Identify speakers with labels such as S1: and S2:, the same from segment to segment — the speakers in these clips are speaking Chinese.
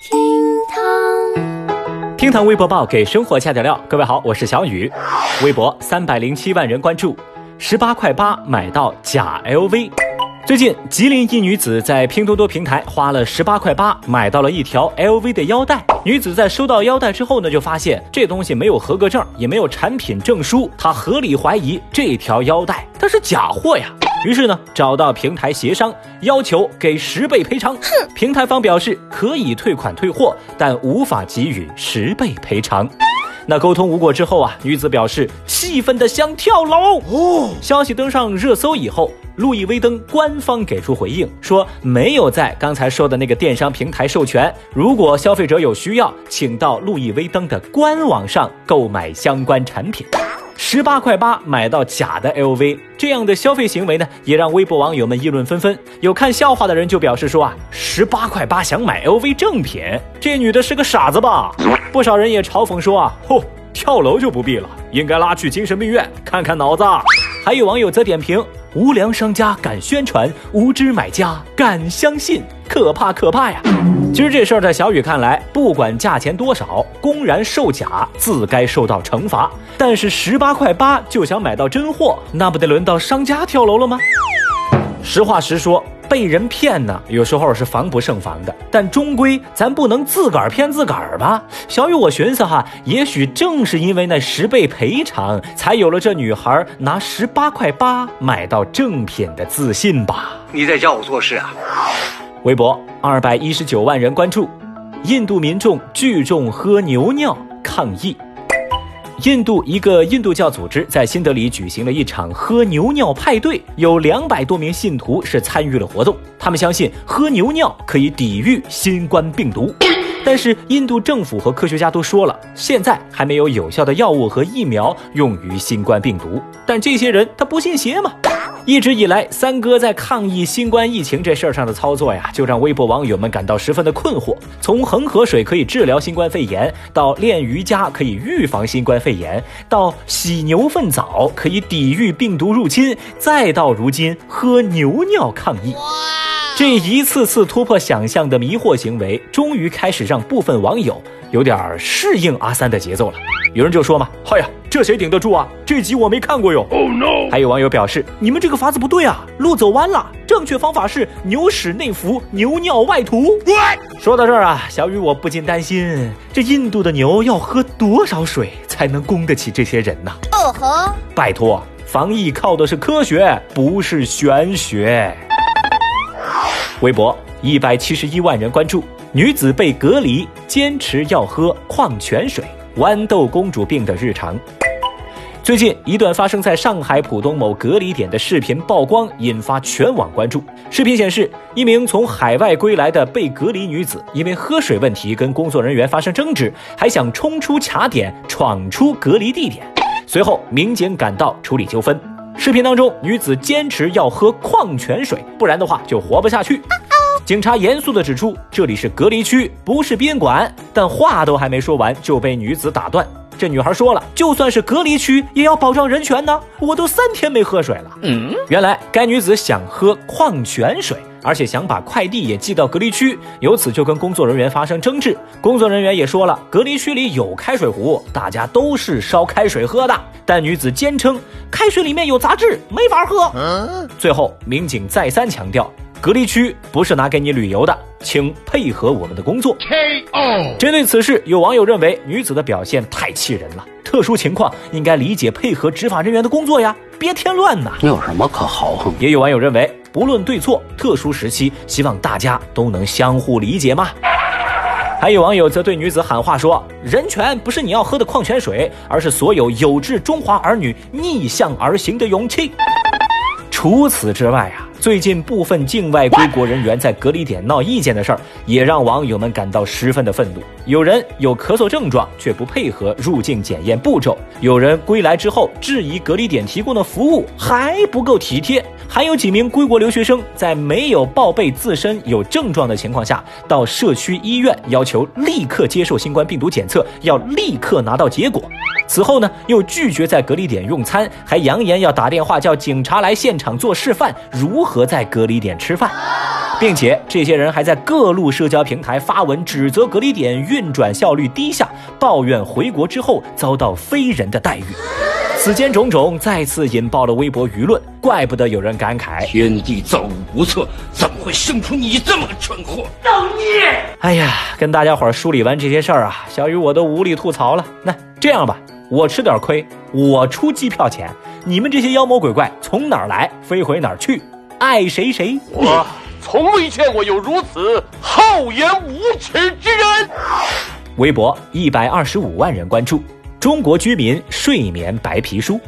S1: 厅堂，
S2: 厅堂微博报给生活加点料。各位好，我是小雨。微博三百零七万人关注，十八块八买到假 LV。最近，吉林一女子在拼多多平台花了十八块八买到了一条 LV 的腰带。女子在收到腰带之后呢，就发现这东西没有合格证，也没有产品证书，她合理怀疑这条腰带它是假货呀。于是呢，找到平台协商，要求给十倍赔偿。
S1: 哼，
S2: 平台方表示可以退款退货，但无法给予十倍赔偿。那沟通无果之后啊，女子表示气愤的想跳楼。哦，消息登上热搜以后，路易威登官方给出回应说，没有在刚才说的那个电商平台授权。如果消费者有需要，请到路易威登的官网上购买相关产品。十八块八买到假的 LV，这样的消费行为呢，也让微博网友们议论纷纷。有看笑话的人就表示说啊，十八块八想买 LV 正品，这女的是个傻子吧？不少人也嘲讽说啊，嚯，跳楼就不必了，应该拉去精神病院看看脑子。还有网友则点评：无良商家敢宣传，无知买家敢相信，可怕可怕呀！其实这事儿在小雨看来，不管价钱多少，公然售假自该受到惩罚。但是十八块八就想买到真货，那不得轮到商家跳楼了吗？实话实说，被人骗呢，有时候是防不胜防的。但终归咱不能自个儿骗自个儿吧？小雨，我寻思哈，也许正是因为那十倍赔偿，才有了这女孩拿十八块八买到正品的自信吧？
S3: 你在教我做事啊？
S2: 微博二百一十九万人关注，印度民众聚众喝牛尿抗议。印度一个印度教组织在新德里举行了一场喝牛尿派对，有两百多名信徒是参与了活动。他们相信喝牛尿可以抵御新冠病毒，但是印度政府和科学家都说了，现在还没有有效的药物和疫苗用于新冠病毒。但这些人他不信邪嘛？一直以来，三哥在抗疫新冠疫情这事儿上的操作呀，就让微博网友们感到十分的困惑。从恒河水可以治疗新冠肺炎，到练瑜伽可以预防新冠肺炎，到洗牛粪澡可以抵御病毒入侵，再到如今喝牛尿抗议，这一次次突破想象的迷惑行为，终于开始让部分网友有点适应阿三的节奏了。有人就说嘛：“嗨呀，这谁顶得住啊？这集我没看过哟。” Oh no！还有网友表示：“你们这个法子不对啊，路走弯了。正确方法是牛屎内服，牛尿外涂。”说到这儿啊，小雨我不禁担心，这印度的牛要喝多少水才能供得起这些人呢？
S1: 哦吼，
S2: 拜托，防疫靠的是科学，不是玄学。微博一百七十一万人关注，女子被隔离，坚持要喝矿泉水。豌豆公主病的日常。最近一段发生在上海浦东某隔离点的视频曝光，引发全网关注。视频显示，一名从海外归来的被隔离女子，因为喝水问题跟工作人员发生争执，还想冲出卡点，闯出隔离地点。随后，民警赶到处理纠纷。视频当中，女子坚持要喝矿泉水，不然的话就活不下去。警察严肃地指出，这里是隔离区，不是宾馆。但话都还没说完，就被女子打断。这女孩说了，就算是隔离区，也要保障人权呢。我都三天没喝水了。嗯，原来该女子想喝矿泉水，而且想把快递也寄到隔离区，由此就跟工作人员发生争执。工作人员也说了，隔离区里有开水壶，大家都是烧开水喝的。但女子坚称，开水里面有杂质，没法喝。最后，民警再三强调。隔离区不是拿给你旅游的，请配合我们的工作。K.O. 针对此事，有网友认为女子的表现太气人了，特殊情况应该理解配合执法人员的工作呀，别添乱呐。
S3: 你有什么可豪横？
S2: 也有网友认为，不论对错，特殊时期希望大家都能相互理解嘛。还有网友则对女子喊话说：“人权不是你要喝的矿泉水，而是所有有志中华儿女逆向而行的勇气。”除此之外啊。最近部分境外归国人员在隔离点闹意见的事儿，也让网友们感到十分的愤怒。有人有咳嗽症状却不配合入境检验步骤，有人归来之后质疑隔离点提供的服务还不够体贴，还有几名归国留学生在没有报备自身有症状的情况下，到社区医院要求立刻接受新冠病毒检测，要立刻拿到结果。此后呢，又拒绝在隔离点用餐，还扬言要打电话叫警察来现场做示范，如何在隔离点吃饭。并且这些人还在各路社交平台发文指责隔离点运转效率低下，抱怨回国之后遭到非人的待遇。此间种种再次引爆了微博舆论，怪不得有人感慨：
S3: 天地造物不测，怎么会生出你这么个蠢货？
S2: 造孽！哎呀，跟大家伙梳理完这些事儿啊，小雨我都无力吐槽了。那这样吧，我吃点亏，我出机票钱，你们这些妖魔鬼怪从哪儿来，飞回哪儿去，爱谁谁。
S4: 我从未见过有如此厚颜无耻之人。
S2: 微博一百二十五万人关注。中国居民睡眠白皮书，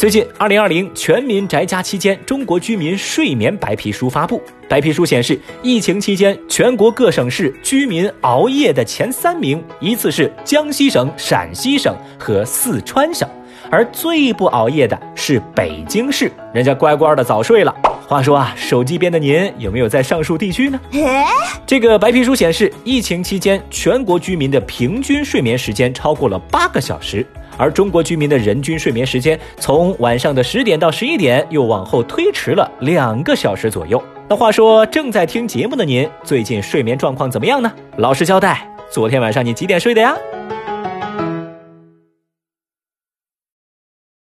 S2: 最近，二零二零全民宅家期间，中国居民睡眠白皮书发布。白皮书显示，疫情期间，全国各省市居民熬夜的前三名依次是江西省、陕西省和四川省，而最不熬夜的是北京市，人家乖乖的早睡了。话说啊，手机边的您有没有在上述地区呢？这个白皮书显示，疫情期间全国居民的平均睡眠时间超过了八个小时，而中国居民的人均睡眠时间从晚上的十点到十一点又往后推迟了两个小时左右。那话说，正在听节目的您，最近睡眠状况怎么样呢？老实交代，昨天晚上你几点睡的呀？